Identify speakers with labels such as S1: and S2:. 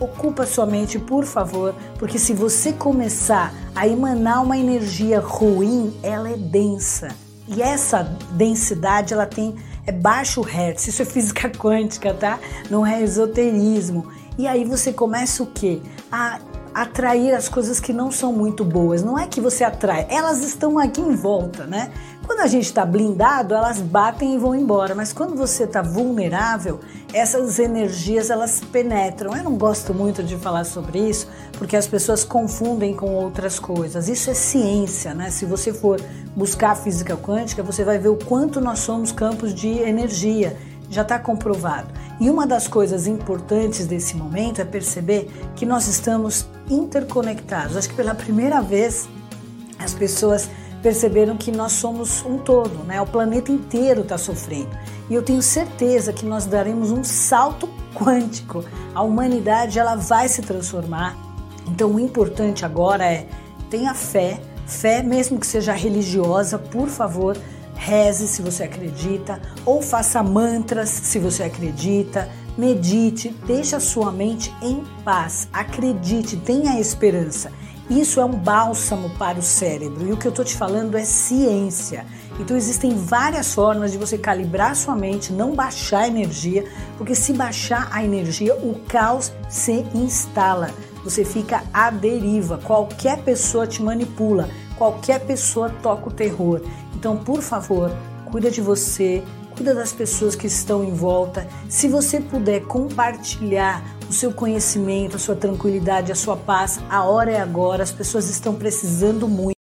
S1: Ocupa sua mente, por favor, porque se você começar a emanar uma energia ruim, ela é densa. E essa densidade, ela tem é baixo hertz. Isso é física quântica, tá? Não é esoterismo. E aí você começa o quê? A atrair as coisas que não são muito boas. Não é que você atrai, elas estão aqui em volta, né? Quando a gente está blindado, elas batem e vão embora, mas quando você está vulnerável, essas energias elas penetram. Eu não gosto muito de falar sobre isso, porque as pessoas confundem com outras coisas. Isso é ciência, né? Se você for buscar física quântica, você vai ver o quanto nós somos campos de energia. Já está comprovado. E uma das coisas importantes desse momento é perceber que nós estamos interconectados. Acho que pela primeira vez as pessoas perceberam que nós somos um todo, né? O planeta inteiro está sofrendo. E eu tenho certeza que nós daremos um salto quântico. A humanidade ela vai se transformar. Então o importante agora é tenha fé, fé mesmo que seja religiosa, por favor, reze se você acredita, ou faça mantras se você acredita, medite, deixe a sua mente em paz, acredite, tenha esperança. Isso é um bálsamo para o cérebro e o que eu estou te falando é ciência. Então existem várias formas de você calibrar sua mente, não baixar a energia, porque se baixar a energia, o caos se instala. Você fica à deriva. Qualquer pessoa te manipula, qualquer pessoa toca o terror. Então, por favor, cuida de você, cuida das pessoas que estão em volta. Se você puder compartilhar o seu conhecimento, a sua tranquilidade, a sua paz, a hora é agora. As pessoas estão precisando muito.